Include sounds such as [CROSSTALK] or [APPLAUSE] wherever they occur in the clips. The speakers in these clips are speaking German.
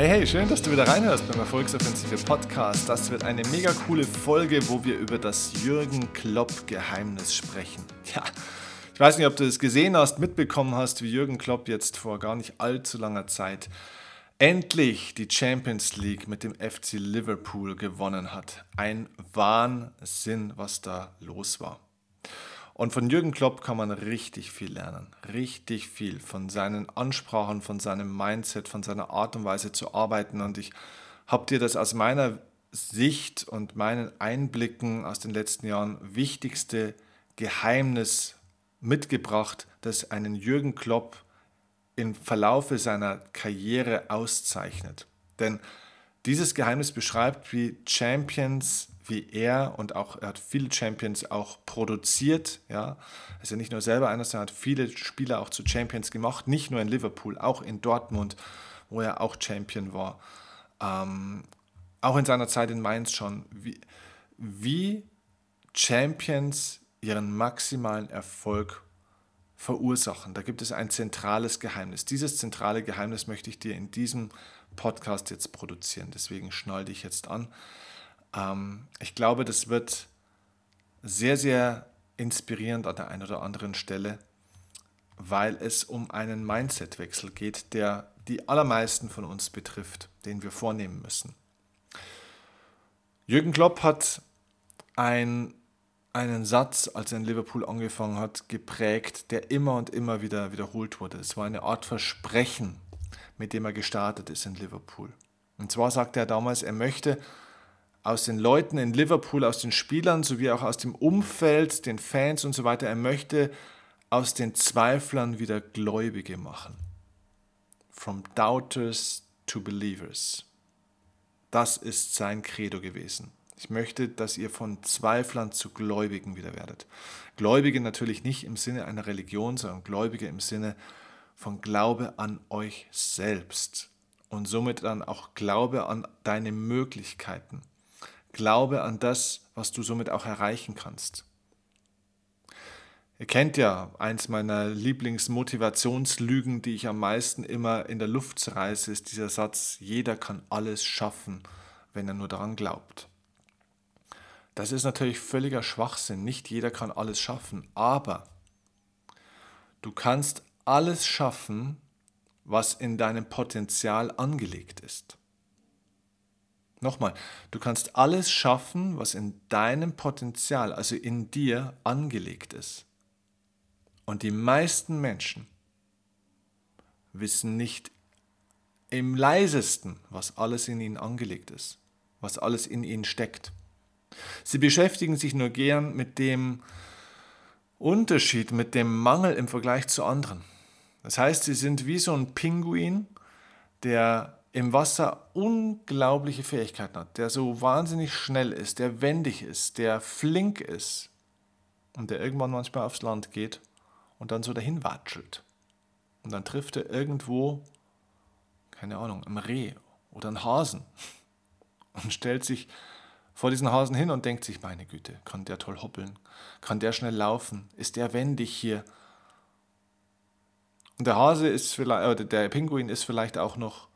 Hey, hey, schön, dass du wieder reinhörst beim Erfolgsoffensive Podcast. Das wird eine mega coole Folge, wo wir über das Jürgen Klopp Geheimnis sprechen. Ja, ich weiß nicht, ob du es gesehen hast, mitbekommen hast, wie Jürgen Klopp jetzt vor gar nicht allzu langer Zeit endlich die Champions League mit dem FC Liverpool gewonnen hat. Ein Wahnsinn, was da los war. Und von Jürgen Klopp kann man richtig viel lernen. Richtig viel von seinen Ansprachen, von seinem Mindset, von seiner Art und Weise zu arbeiten. Und ich habe dir das aus meiner Sicht und meinen Einblicken aus den letzten Jahren wichtigste Geheimnis mitgebracht, das einen Jürgen Klopp im Verlaufe seiner Karriere auszeichnet. Denn dieses Geheimnis beschreibt, wie Champions wie er und auch er hat viele Champions auch produziert. Ja, ja nicht nur selber einer, sondern hat viele Spieler auch zu Champions gemacht, nicht nur in Liverpool, auch in Dortmund, wo er auch Champion war. Ähm, auch in seiner Zeit in Mainz schon, wie, wie Champions ihren maximalen Erfolg verursachen. Da gibt es ein zentrales Geheimnis. Dieses zentrale Geheimnis möchte ich dir in diesem Podcast jetzt produzieren. Deswegen schnall dich jetzt an. Ähm, ich glaube, das wird sehr, sehr inspirierend an der einen oder anderen Stelle, weil es um einen Mindset-Wechsel geht, der die allermeisten von uns betrifft, den wir vornehmen müssen. Jürgen Klopp hat ein, einen Satz, als er in Liverpool angefangen hat, geprägt, der immer und immer wieder wiederholt wurde. Es war eine Art Versprechen, mit dem er gestartet ist in Liverpool. Und zwar sagte er damals, er möchte aus den Leuten in Liverpool, aus den Spielern sowie auch aus dem Umfeld, den Fans und so weiter. Er möchte aus den Zweiflern wieder Gläubige machen. From doubters to believers. Das ist sein Credo gewesen. Ich möchte, dass ihr von Zweiflern zu Gläubigen wieder werdet. Gläubige natürlich nicht im Sinne einer Religion, sondern Gläubige im Sinne von Glaube an euch selbst und somit dann auch Glaube an deine Möglichkeiten. Glaube an das, was du somit auch erreichen kannst. Ihr kennt ja eins meiner Lieblingsmotivationslügen, die ich am meisten immer in der Luft zerreiße, ist dieser Satz, jeder kann alles schaffen, wenn er nur daran glaubt. Das ist natürlich völliger Schwachsinn. Nicht jeder kann alles schaffen, aber du kannst alles schaffen, was in deinem Potenzial angelegt ist. Nochmal, du kannst alles schaffen, was in deinem Potenzial, also in dir, angelegt ist. Und die meisten Menschen wissen nicht im leisesten, was alles in ihnen angelegt ist, was alles in ihnen steckt. Sie beschäftigen sich nur gern mit dem Unterschied, mit dem Mangel im Vergleich zu anderen. Das heißt, sie sind wie so ein Pinguin, der im Wasser unglaubliche Fähigkeiten hat, der so wahnsinnig schnell ist, der wendig ist, der flink ist und der irgendwann manchmal aufs Land geht und dann so dahin watschelt. Und dann trifft er irgendwo, keine Ahnung, ein Reh oder einen Hasen [LAUGHS] und stellt sich vor diesen Hasen hin und denkt sich, meine Güte, kann der toll hoppeln, kann der schnell laufen, ist der wendig hier. Und der Hase ist vielleicht, oder der Pinguin ist vielleicht auch noch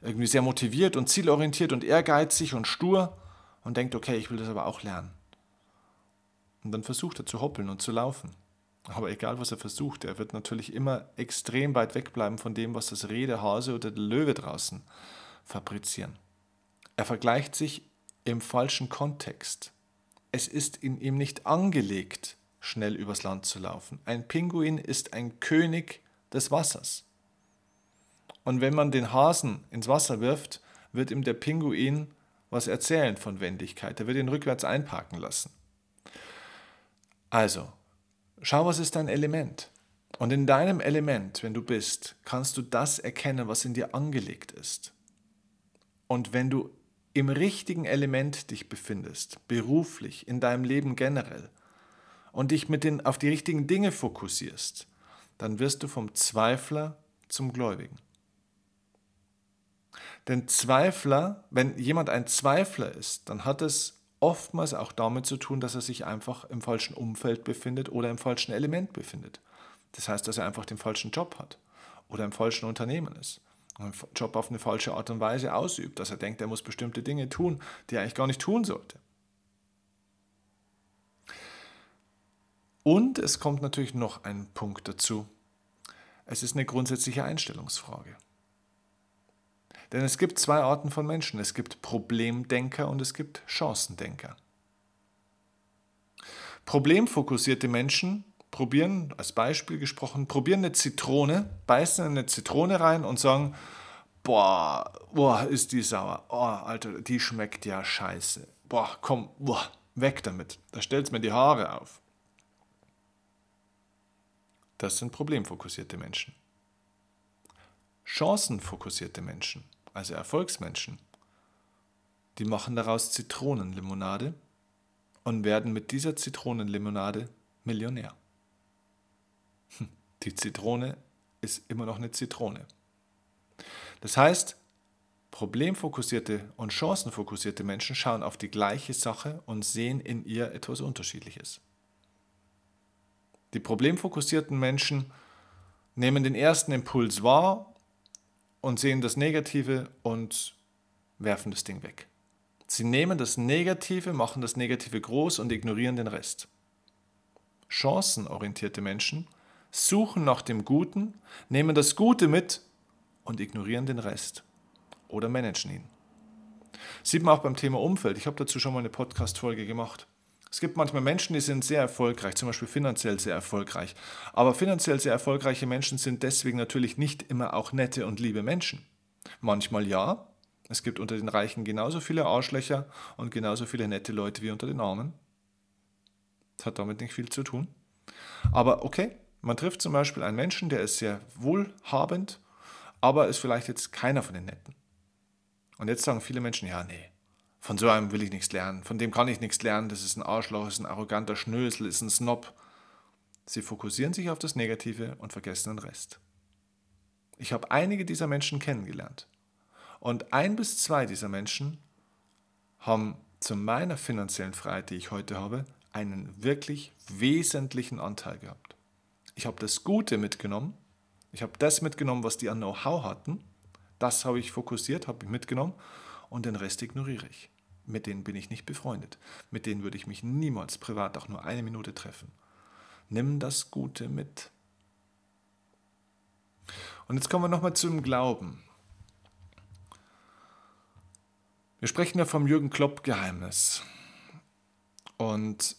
irgendwie sehr motiviert und zielorientiert und ehrgeizig und stur und denkt, okay, ich will das aber auch lernen. Und dann versucht er zu hoppeln und zu laufen. Aber egal, was er versucht, er wird natürlich immer extrem weit wegbleiben von dem, was das Reh, der Hase oder der Löwe draußen fabrizieren. Er vergleicht sich im falschen Kontext. Es ist in ihm nicht angelegt, schnell übers Land zu laufen. Ein Pinguin ist ein König des Wassers. Und wenn man den Hasen ins Wasser wirft, wird ihm der Pinguin was erzählen von Wendigkeit. Er wird ihn rückwärts einparken lassen. Also, schau, was ist dein Element? Und in deinem Element, wenn du bist, kannst du das erkennen, was in dir angelegt ist. Und wenn du im richtigen Element dich befindest, beruflich, in deinem Leben generell, und dich mit den, auf die richtigen Dinge fokussierst, dann wirst du vom Zweifler zum Gläubigen. Denn Zweifler, wenn jemand ein Zweifler ist, dann hat es oftmals auch damit zu tun, dass er sich einfach im falschen Umfeld befindet oder im falschen Element befindet. Das heißt, dass er einfach den falschen Job hat oder im falschen Unternehmen ist einen Job auf eine falsche Art und Weise ausübt, dass er denkt, er muss bestimmte Dinge tun, die er eigentlich gar nicht tun sollte. Und es kommt natürlich noch ein Punkt dazu. Es ist eine grundsätzliche Einstellungsfrage. Denn es gibt zwei Arten von Menschen. Es gibt Problemdenker und es gibt Chancendenker. Problemfokussierte Menschen probieren, als Beispiel gesprochen, probieren eine Zitrone, beißen eine Zitrone rein und sagen, boah, boah, ist die sauer. Oh, Alter, die schmeckt ja scheiße. Boah, komm, boah, weg damit. Da stellt es mir die Haare auf. Das sind problemfokussierte Menschen. Chancenfokussierte Menschen, also Erfolgsmenschen, die machen daraus Zitronenlimonade und werden mit dieser Zitronenlimonade Millionär. Hm, die Zitrone ist immer noch eine Zitrone. Das heißt, problemfokussierte und chancenfokussierte Menschen schauen auf die gleiche Sache und sehen in ihr etwas Unterschiedliches. Die problemfokussierten Menschen nehmen den ersten Impuls wahr und sehen das Negative und werfen das Ding weg. Sie nehmen das Negative, machen das Negative groß und ignorieren den Rest. Chancenorientierte Menschen suchen nach dem Guten, nehmen das Gute mit und ignorieren den Rest oder managen ihn. Sieht man auch beim Thema Umfeld. Ich habe dazu schon mal eine Podcast-Folge gemacht. Es gibt manchmal Menschen, die sind sehr erfolgreich, zum Beispiel finanziell sehr erfolgreich. Aber finanziell sehr erfolgreiche Menschen sind deswegen natürlich nicht immer auch nette und liebe Menschen. Manchmal ja. Es gibt unter den Reichen genauso viele Arschlöcher und genauso viele nette Leute wie unter den Armen. Das hat damit nicht viel zu tun. Aber okay, man trifft zum Beispiel einen Menschen, der ist sehr wohlhabend, aber ist vielleicht jetzt keiner von den Netten. Und jetzt sagen viele Menschen, ja, nee, von so einem will ich nichts lernen, von dem kann ich nichts lernen, das ist ein Arschloch, ist ein arroganter Schnösel, ist ein Snob. Sie fokussieren sich auf das Negative und vergessen den Rest. Ich habe einige dieser Menschen kennengelernt. Und ein bis zwei dieser Menschen haben zu meiner finanziellen Freiheit, die ich heute habe, einen wirklich wesentlichen Anteil gehabt. Ich habe das Gute mitgenommen, ich habe das mitgenommen, was die an Know-how hatten, das habe ich fokussiert, habe ich mitgenommen und den Rest ignoriere ich mit denen bin ich nicht befreundet. Mit denen würde ich mich niemals privat auch nur eine Minute treffen. Nimm das Gute mit. Und jetzt kommen wir nochmal zum Glauben. Wir sprechen ja vom Jürgen Klopp-Geheimnis. Und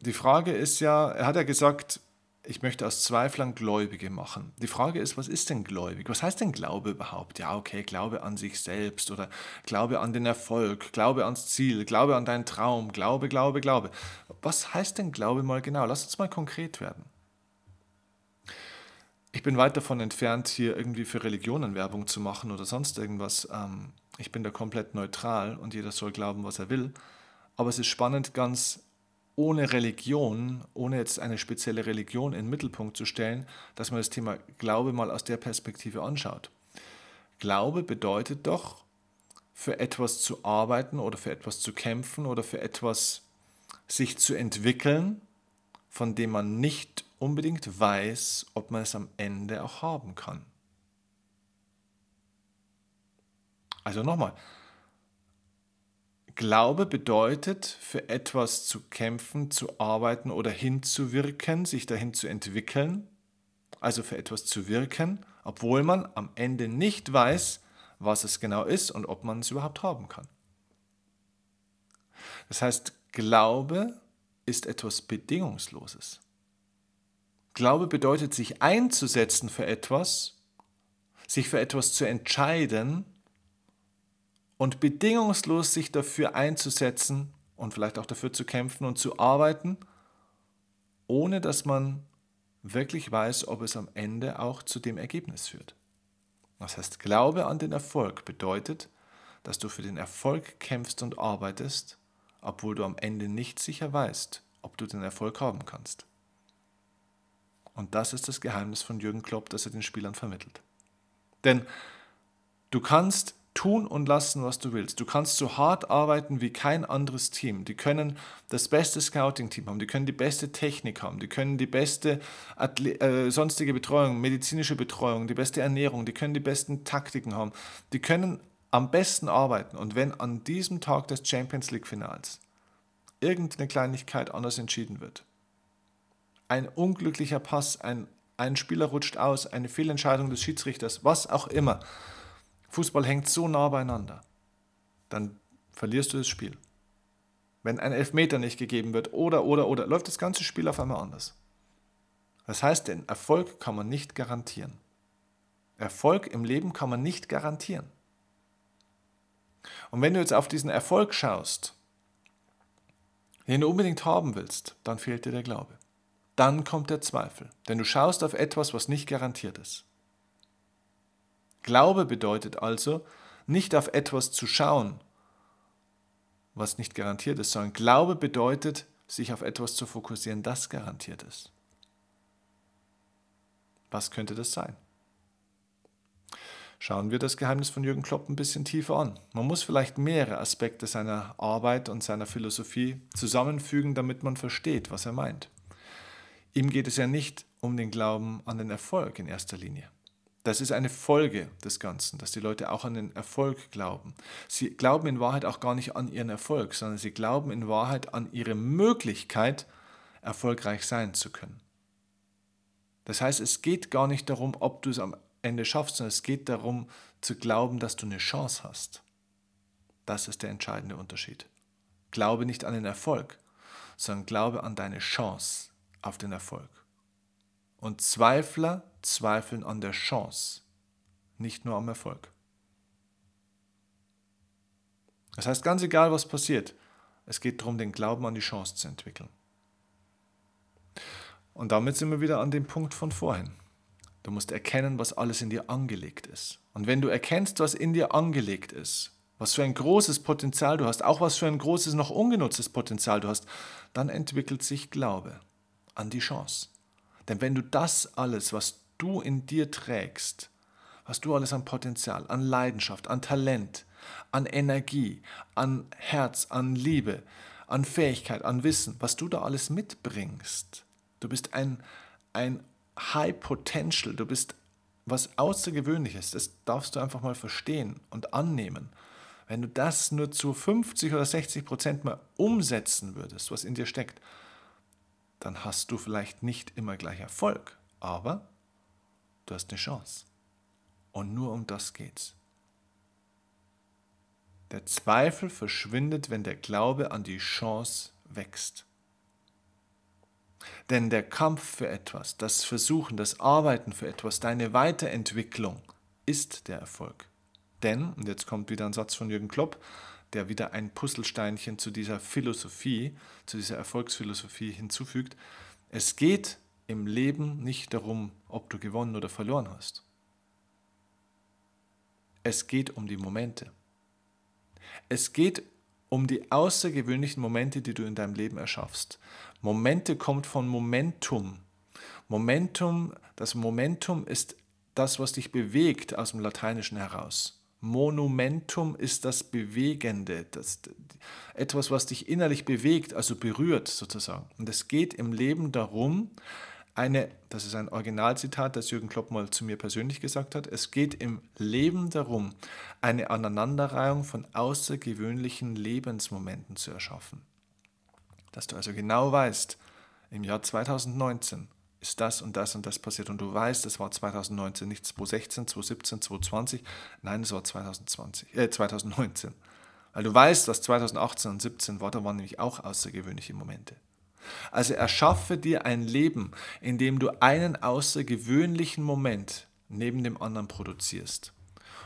die Frage ist ja, er hat ja gesagt, ich möchte aus Zweiflern Gläubige machen. Die Frage ist, was ist denn gläubig? Was heißt denn Glaube überhaupt? Ja, okay, Glaube an sich selbst oder Glaube an den Erfolg, Glaube ans Ziel, Glaube an deinen Traum, Glaube, Glaube, Glaube. Was heißt denn Glaube mal genau? Lass uns mal konkret werden. Ich bin weit davon entfernt, hier irgendwie für Religionen Werbung zu machen oder sonst irgendwas. Ähm, ich bin da komplett neutral und jeder soll glauben, was er will. Aber es ist spannend, ganz ohne Religion, ohne jetzt eine spezielle Religion in den Mittelpunkt zu stellen, dass man das Thema Glaube mal aus der Perspektive anschaut. Glaube bedeutet doch, für etwas zu arbeiten oder für etwas zu kämpfen oder für etwas sich zu entwickeln, von dem man nicht unbedingt weiß, ob man es am Ende auch haben kann. Also nochmal, Glaube bedeutet, für etwas zu kämpfen, zu arbeiten oder hinzuwirken, sich dahin zu entwickeln, also für etwas zu wirken, obwohl man am Ende nicht weiß, was es genau ist und ob man es überhaupt haben kann. Das heißt, Glaube ist etwas Bedingungsloses. Glaube bedeutet, sich einzusetzen für etwas, sich für etwas zu entscheiden, und bedingungslos sich dafür einzusetzen und vielleicht auch dafür zu kämpfen und zu arbeiten, ohne dass man wirklich weiß, ob es am Ende auch zu dem Ergebnis führt. Das heißt, Glaube an den Erfolg bedeutet, dass du für den Erfolg kämpfst und arbeitest, obwohl du am Ende nicht sicher weißt, ob du den Erfolg haben kannst. Und das ist das Geheimnis von Jürgen Klopp, das er den Spielern vermittelt. Denn du kannst tun und lassen, was du willst. Du kannst so hart arbeiten wie kein anderes Team. Die können das beste Scouting-Team haben, die können die beste Technik haben, die können die beste Atle äh, sonstige Betreuung, medizinische Betreuung, die beste Ernährung, die können die besten Taktiken haben, die können am besten arbeiten. Und wenn an diesem Tag des Champions League-Finals irgendeine Kleinigkeit anders entschieden wird, ein unglücklicher Pass, ein, ein Spieler rutscht aus, eine Fehlentscheidung des Schiedsrichters, was auch immer, Fußball hängt so nah beieinander, dann verlierst du das Spiel. Wenn ein Elfmeter nicht gegeben wird oder, oder, oder, läuft das ganze Spiel auf einmal anders. Das heißt, den Erfolg kann man nicht garantieren. Erfolg im Leben kann man nicht garantieren. Und wenn du jetzt auf diesen Erfolg schaust, den du unbedingt haben willst, dann fehlt dir der Glaube. Dann kommt der Zweifel, denn du schaust auf etwas, was nicht garantiert ist. Glaube bedeutet also, nicht auf etwas zu schauen, was nicht garantiert ist, sondern Glaube bedeutet, sich auf etwas zu fokussieren, das garantiert ist. Was könnte das sein? Schauen wir das Geheimnis von Jürgen Klopp ein bisschen tiefer an. Man muss vielleicht mehrere Aspekte seiner Arbeit und seiner Philosophie zusammenfügen, damit man versteht, was er meint. Ihm geht es ja nicht um den Glauben an den Erfolg in erster Linie. Das ist eine Folge des Ganzen, dass die Leute auch an den Erfolg glauben. Sie glauben in Wahrheit auch gar nicht an ihren Erfolg, sondern sie glauben in Wahrheit an ihre Möglichkeit, erfolgreich sein zu können. Das heißt, es geht gar nicht darum, ob du es am Ende schaffst, sondern es geht darum zu glauben, dass du eine Chance hast. Das ist der entscheidende Unterschied. Glaube nicht an den Erfolg, sondern glaube an deine Chance auf den Erfolg. Und Zweifler zweifeln an der Chance, nicht nur am Erfolg. Das heißt, ganz egal, was passiert, es geht darum, den Glauben an die Chance zu entwickeln. Und damit sind wir wieder an dem Punkt von vorhin. Du musst erkennen, was alles in dir angelegt ist. Und wenn du erkennst, was in dir angelegt ist, was für ein großes Potenzial du hast, auch was für ein großes noch ungenutztes Potenzial du hast, dann entwickelt sich Glaube an die Chance. Denn wenn du das alles, was du in dir trägst, was du alles an Potenzial, an Leidenschaft, an Talent, an Energie, an Herz, an Liebe, an Fähigkeit, an Wissen, was du da alles mitbringst, du bist ein, ein High Potential, du bist was Außergewöhnliches, das darfst du einfach mal verstehen und annehmen. Wenn du das nur zu 50 oder 60 Prozent mal umsetzen würdest, was in dir steckt, dann hast du vielleicht nicht immer gleich Erfolg, aber du hast eine Chance. Und nur um das geht's. Der Zweifel verschwindet, wenn der Glaube an die Chance wächst. Denn der Kampf für etwas, das Versuchen, das Arbeiten für etwas, deine Weiterentwicklung ist der Erfolg. Denn, und jetzt kommt wieder ein Satz von Jürgen Klopp, der wieder ein Puzzlesteinchen zu dieser Philosophie, zu dieser Erfolgsphilosophie hinzufügt. Es geht im Leben nicht darum, ob du gewonnen oder verloren hast. Es geht um die Momente. Es geht um die außergewöhnlichen Momente, die du in deinem Leben erschaffst. Momente kommt von Momentum. Momentum, das Momentum ist das, was dich bewegt aus dem Lateinischen heraus. Monumentum ist das Bewegende, das, etwas, was dich innerlich bewegt, also berührt sozusagen. Und es geht im Leben darum, eine, das ist ein Originalzitat, das Jürgen Klopp mal zu mir persönlich gesagt hat, es geht im Leben darum, eine Aneinanderreihung von außergewöhnlichen Lebensmomenten zu erschaffen. Dass du also genau weißt, im Jahr 2019 ist das und das und das passiert. Und du weißt, es war 2019, nicht 2016, 2017, 2020, nein, es war 2020, äh, 2019. Weil du weißt, was 2018 und 2017 war, da waren nämlich auch außergewöhnliche Momente. Also erschaffe dir ein Leben, in dem du einen außergewöhnlichen Moment neben dem anderen produzierst.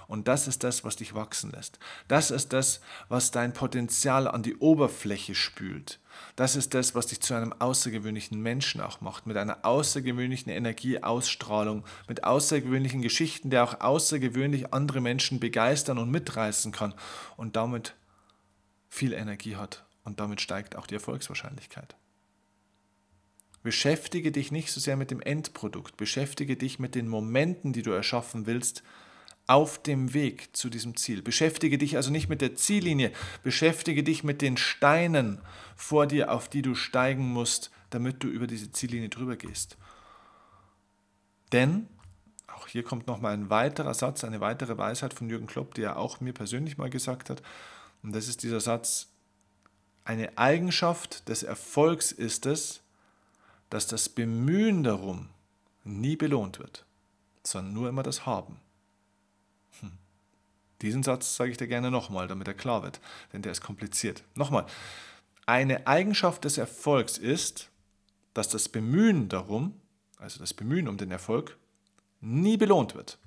Und das ist das, was dich wachsen lässt. Das ist das, was dein Potenzial an die Oberfläche spült. Das ist das, was dich zu einem außergewöhnlichen Menschen auch macht, mit einer außergewöhnlichen Energieausstrahlung, mit außergewöhnlichen Geschichten, der auch außergewöhnlich andere Menschen begeistern und mitreißen kann und damit viel Energie hat. Und damit steigt auch die Erfolgswahrscheinlichkeit. Beschäftige dich nicht so sehr mit dem Endprodukt, beschäftige dich mit den Momenten, die du erschaffen willst, auf dem Weg zu diesem Ziel. Beschäftige dich also nicht mit der Ziellinie, beschäftige dich mit den Steinen vor dir, auf die du steigen musst, damit du über diese Ziellinie drüber gehst. Denn, auch hier kommt nochmal ein weiterer Satz, eine weitere Weisheit von Jürgen Klopp, die er auch mir persönlich mal gesagt hat, und das ist dieser Satz, eine Eigenschaft des Erfolgs ist es, dass das Bemühen darum nie belohnt wird, sondern nur immer das Haben. Diesen Satz sage ich dir gerne nochmal, damit er klar wird, denn der ist kompliziert. Nochmal, eine Eigenschaft des Erfolgs ist, dass das Bemühen darum, also das Bemühen um den Erfolg, nie belohnt wird,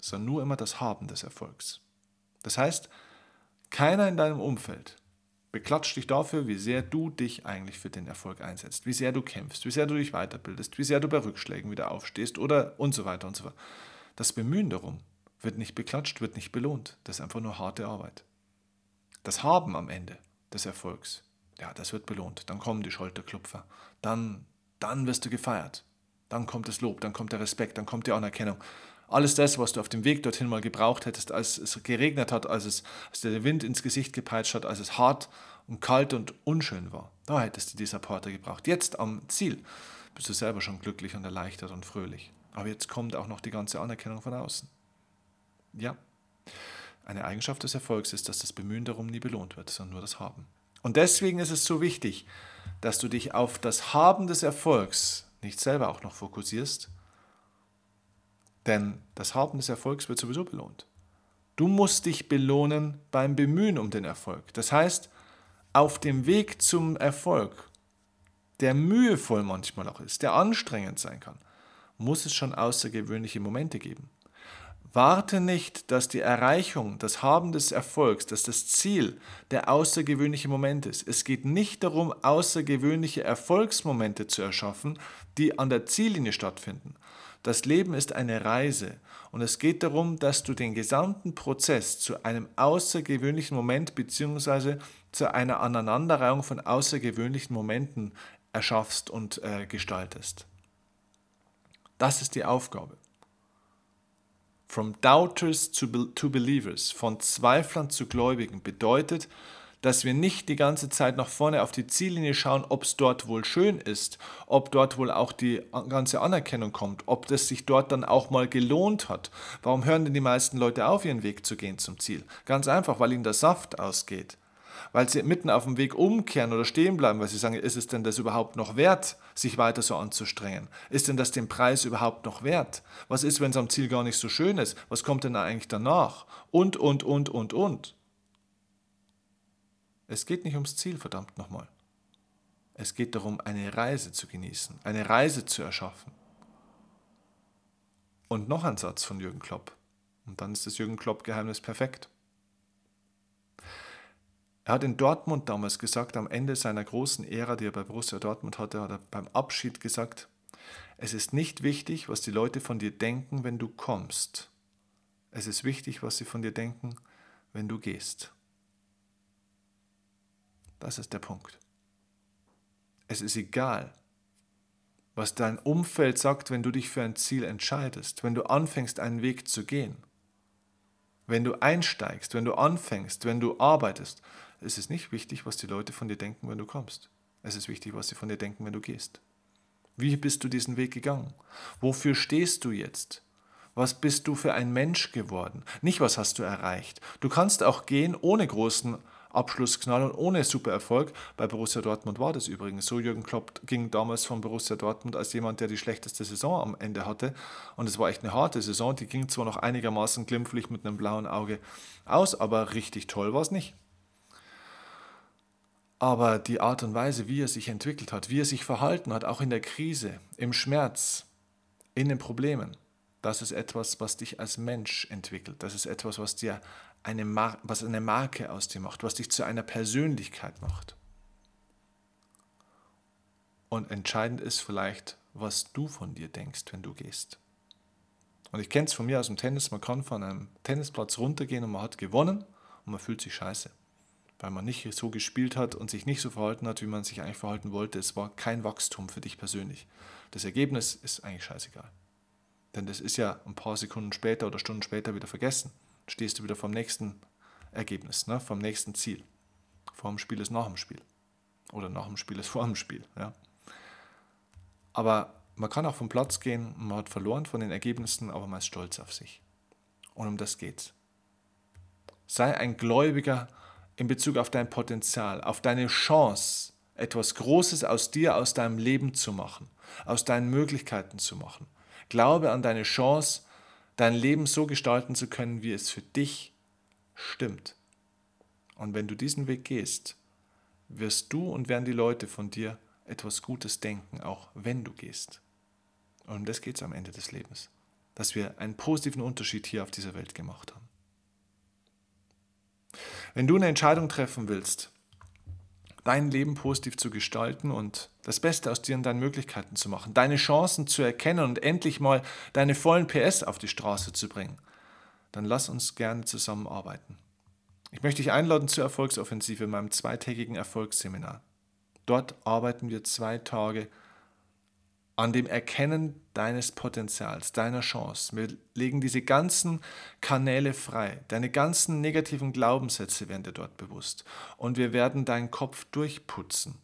sondern nur immer das Haben des Erfolgs. Das heißt, keiner in deinem Umfeld beklatscht dich dafür, wie sehr du dich eigentlich für den Erfolg einsetzt, wie sehr du kämpfst, wie sehr du dich weiterbildest, wie sehr du bei Rückschlägen wieder aufstehst oder und so weiter und so fort. Das Bemühen darum wird nicht beklatscht, wird nicht belohnt. Das ist einfach nur harte Arbeit. Das Haben am Ende des Erfolgs, ja, das wird belohnt. Dann kommen die Schulterklopfer. Dann, dann wirst du gefeiert. Dann kommt das Lob, dann kommt der Respekt, dann kommt die Anerkennung. Alles das, was du auf dem Weg dorthin mal gebraucht hättest, als es geregnet hat, als, es, als der Wind ins Gesicht gepeitscht hat, als es hart und kalt und unschön war. Da hättest du die Supporter gebraucht. Jetzt am Ziel bist du selber schon glücklich und erleichtert und fröhlich. Aber jetzt kommt auch noch die ganze Anerkennung von außen. Ja, eine Eigenschaft des Erfolgs ist, dass das Bemühen darum nie belohnt wird, sondern nur das Haben. Und deswegen ist es so wichtig, dass du dich auf das Haben des Erfolgs nicht selber auch noch fokussierst, denn das Haben des Erfolgs wird sowieso belohnt. Du musst dich belohnen beim Bemühen um den Erfolg. Das heißt, auf dem Weg zum Erfolg, der mühevoll manchmal auch ist, der anstrengend sein kann, muss es schon außergewöhnliche Momente geben. Warte nicht, dass die Erreichung, das Haben des Erfolgs, dass das Ziel der außergewöhnliche Moment ist. Es geht nicht darum, außergewöhnliche Erfolgsmomente zu erschaffen, die an der Ziellinie stattfinden. Das Leben ist eine Reise und es geht darum, dass du den gesamten Prozess zu einem außergewöhnlichen Moment bzw. zu einer Aneinanderreihung von außergewöhnlichen Momenten erschaffst und äh, gestaltest. Das ist die Aufgabe. From doubters to, to believers, von Zweiflern zu Gläubigen, bedeutet, dass wir nicht die ganze Zeit nach vorne auf die Ziellinie schauen, ob es dort wohl schön ist, ob dort wohl auch die ganze Anerkennung kommt, ob das sich dort dann auch mal gelohnt hat. Warum hören denn die meisten Leute auf, ihren Weg zu gehen zum Ziel? Ganz einfach, weil ihnen der Saft ausgeht weil sie mitten auf dem Weg umkehren oder stehen bleiben, weil sie sagen, ist es denn das überhaupt noch wert, sich weiter so anzustrengen? Ist denn das den Preis überhaupt noch wert? Was ist, wenn es am Ziel gar nicht so schön ist? Was kommt denn eigentlich danach? Und, und, und, und, und. Es geht nicht ums Ziel, verdammt nochmal. Es geht darum, eine Reise zu genießen, eine Reise zu erschaffen. Und noch ein Satz von Jürgen Klopp. Und dann ist das Jürgen Klopp-Geheimnis perfekt. Er hat in Dortmund damals gesagt, am Ende seiner großen Ära, die er bei Borussia Dortmund hatte, hat er beim Abschied gesagt, es ist nicht wichtig, was die Leute von dir denken, wenn du kommst. Es ist wichtig, was sie von dir denken, wenn du gehst. Das ist der Punkt. Es ist egal, was dein Umfeld sagt, wenn du dich für ein Ziel entscheidest, wenn du anfängst, einen Weg zu gehen. Wenn du einsteigst, wenn du anfängst, wenn du arbeitest, es ist nicht wichtig, was die Leute von dir denken, wenn du kommst. Es ist wichtig, was sie von dir denken, wenn du gehst. Wie bist du diesen Weg gegangen? Wofür stehst du jetzt? Was bist du für ein Mensch geworden? Nicht, was hast du erreicht. Du kannst auch gehen ohne großen Abschlussknall und ohne Supererfolg. Bei Borussia Dortmund war das übrigens so. Jürgen Klopp ging damals von Borussia Dortmund als jemand, der die schlechteste Saison am Ende hatte. Und es war echt eine harte Saison. Die ging zwar noch einigermaßen glimpflich mit einem blauen Auge aus, aber richtig toll war es nicht. Aber die Art und Weise, wie er sich entwickelt hat, wie er sich verhalten hat, auch in der Krise, im Schmerz, in den Problemen, das ist etwas, was dich als Mensch entwickelt. Das ist etwas, was dir eine, Mar was eine Marke aus dir macht, was dich zu einer Persönlichkeit macht. Und entscheidend ist vielleicht, was du von dir denkst, wenn du gehst. Und ich kenne es von mir aus dem Tennis, man kann von einem Tennisplatz runtergehen und man hat gewonnen und man fühlt sich scheiße weil man nicht so gespielt hat und sich nicht so verhalten hat, wie man sich eigentlich verhalten wollte. Es war kein Wachstum für dich persönlich. Das Ergebnis ist eigentlich scheißegal. Denn das ist ja ein paar Sekunden später oder Stunden später wieder vergessen. Stehst du wieder vom nächsten Ergebnis, ne? vom nächsten Ziel. Vor dem Spiel ist nach dem Spiel. Oder nach dem Spiel ist [LAUGHS] vor dem Spiel. Ja? Aber man kann auch vom Platz gehen, man hat verloren von den Ergebnissen, aber man ist stolz auf sich. Und um das geht's. Sei ein Gläubiger in Bezug auf dein Potenzial, auf deine Chance, etwas Großes aus dir, aus deinem Leben zu machen, aus deinen Möglichkeiten zu machen. Glaube an deine Chance, dein Leben so gestalten zu können, wie es für dich stimmt. Und wenn du diesen Weg gehst, wirst du und werden die Leute von dir etwas Gutes denken, auch wenn du gehst. Und um das geht es am Ende des Lebens, dass wir einen positiven Unterschied hier auf dieser Welt gemacht haben. Wenn du eine Entscheidung treffen willst, dein Leben positiv zu gestalten und das Beste aus dir und deinen Möglichkeiten zu machen, deine Chancen zu erkennen und endlich mal deine vollen PS auf die Straße zu bringen, dann lass uns gerne zusammenarbeiten. Ich möchte dich einladen zur Erfolgsoffensive in meinem zweitägigen Erfolgsseminar. Dort arbeiten wir zwei Tage an dem Erkennen deines Potenzials, deiner Chance. Wir legen diese ganzen Kanäle frei. Deine ganzen negativen Glaubenssätze werden dir dort bewusst. Und wir werden deinen Kopf durchputzen,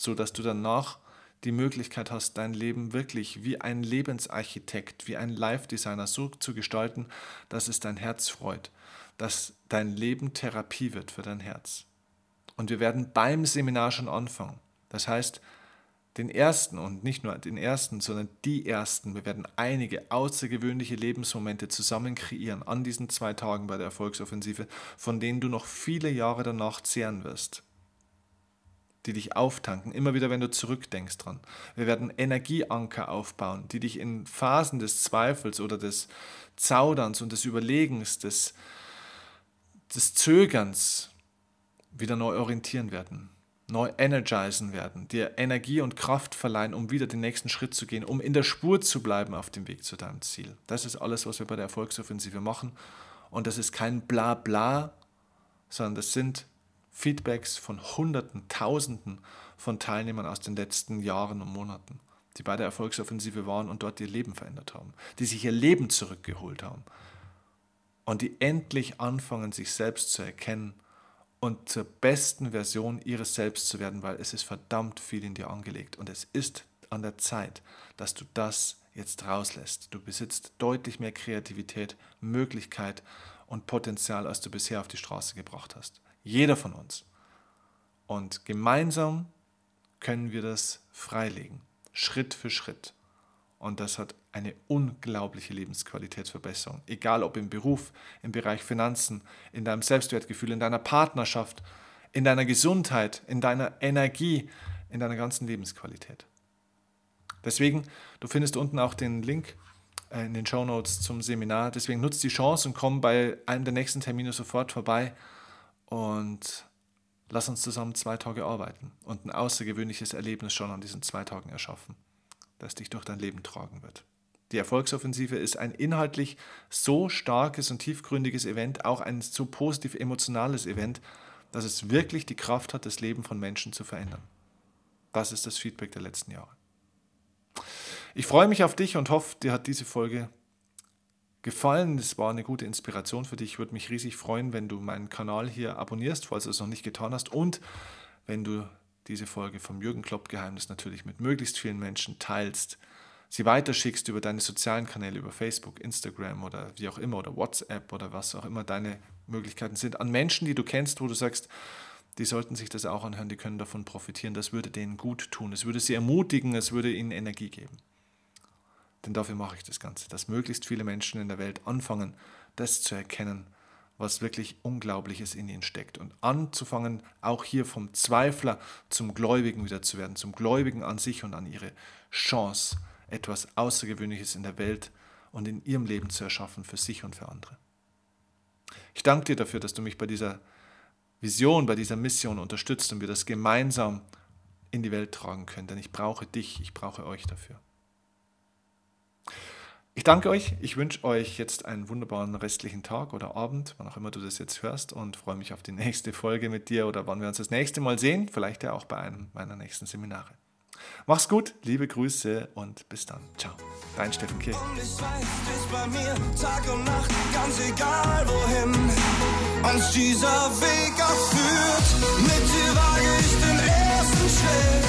sodass du danach die Möglichkeit hast, dein Leben wirklich wie ein Lebensarchitekt, wie ein Live-Designer so zu gestalten, dass es dein Herz freut, dass dein Leben Therapie wird für dein Herz. Und wir werden beim Seminar schon anfangen. Das heißt, den ersten und nicht nur den ersten, sondern die ersten. Wir werden einige außergewöhnliche Lebensmomente zusammen kreieren an diesen zwei Tagen bei der Erfolgsoffensive, von denen du noch viele Jahre danach zehren wirst. Die dich auftanken, immer wieder, wenn du zurückdenkst dran. Wir werden Energieanker aufbauen, die dich in Phasen des Zweifels oder des Zauderns und des Überlegens, des, des Zögerns wieder neu orientieren werden neu energisen werden, dir Energie und Kraft verleihen, um wieder den nächsten Schritt zu gehen, um in der Spur zu bleiben auf dem Weg zu deinem Ziel. Das ist alles, was wir bei der Erfolgsoffensive machen. Und das ist kein Blabla, sondern das sind Feedbacks von Hunderten, Tausenden von Teilnehmern aus den letzten Jahren und Monaten, die bei der Erfolgsoffensive waren und dort ihr Leben verändert haben, die sich ihr Leben zurückgeholt haben und die endlich anfangen, sich selbst zu erkennen und zur besten Version ihres Selbst zu werden, weil es ist verdammt viel in dir angelegt und es ist an der Zeit, dass du das jetzt rauslässt. Du besitzt deutlich mehr Kreativität, Möglichkeit und Potenzial, als du bisher auf die Straße gebracht hast. Jeder von uns. Und gemeinsam können wir das freilegen, Schritt für Schritt. Und das hat eine unglaubliche Lebensqualitätsverbesserung. Egal ob im Beruf, im Bereich Finanzen, in deinem Selbstwertgefühl, in deiner Partnerschaft, in deiner Gesundheit, in deiner Energie, in deiner ganzen Lebensqualität. Deswegen, du findest unten auch den Link äh, in den Show Notes zum Seminar. Deswegen nutzt die Chance und komm bei einem der nächsten Termine sofort vorbei und lass uns zusammen zwei Tage arbeiten und ein außergewöhnliches Erlebnis schon an diesen zwei Tagen erschaffen das dich durch dein Leben tragen wird. Die Erfolgsoffensive ist ein inhaltlich so starkes und tiefgründiges Event, auch ein so positiv emotionales Event, dass es wirklich die Kraft hat, das Leben von Menschen zu verändern. Das ist das Feedback der letzten Jahre. Ich freue mich auf dich und hoffe, dir hat diese Folge gefallen. Es war eine gute Inspiration für dich. Ich würde mich riesig freuen, wenn du meinen Kanal hier abonnierst, falls du es noch nicht getan hast. Und wenn du diese Folge vom Jürgen Klopp Geheimnis natürlich mit möglichst vielen Menschen teilst, sie weiterschickst über deine sozialen Kanäle, über Facebook, Instagram oder wie auch immer oder WhatsApp oder was auch immer deine Möglichkeiten sind, an Menschen, die du kennst, wo du sagst, die sollten sich das auch anhören, die können davon profitieren, das würde denen gut tun, es würde sie ermutigen, es würde ihnen Energie geben. Denn dafür mache ich das Ganze, dass möglichst viele Menschen in der Welt anfangen, das zu erkennen, was wirklich Unglaubliches in ihnen steckt. Und anzufangen, auch hier vom Zweifler zum Gläubigen wieder zu werden, zum Gläubigen an sich und an ihre Chance, etwas Außergewöhnliches in der Welt und in ihrem Leben zu erschaffen, für sich und für andere. Ich danke dir dafür, dass du mich bei dieser Vision, bei dieser Mission unterstützt und wir das gemeinsam in die Welt tragen können. Denn ich brauche dich, ich brauche euch dafür. Danke euch. Ich wünsche euch jetzt einen wunderbaren restlichen Tag oder Abend, wann auch immer du das jetzt hörst, und freue mich auf die nächste Folge mit dir oder wann wir uns das nächste Mal sehen. Vielleicht ja auch bei einem meiner nächsten Seminare. Mach's gut, liebe Grüße und bis dann. Ciao. Dein Steffen Kirch. Und ich weiß, du bist bei mir Tag und Nacht, ganz egal wohin uns dieser Weg auch. Mit dir wage ich den ersten Schritt,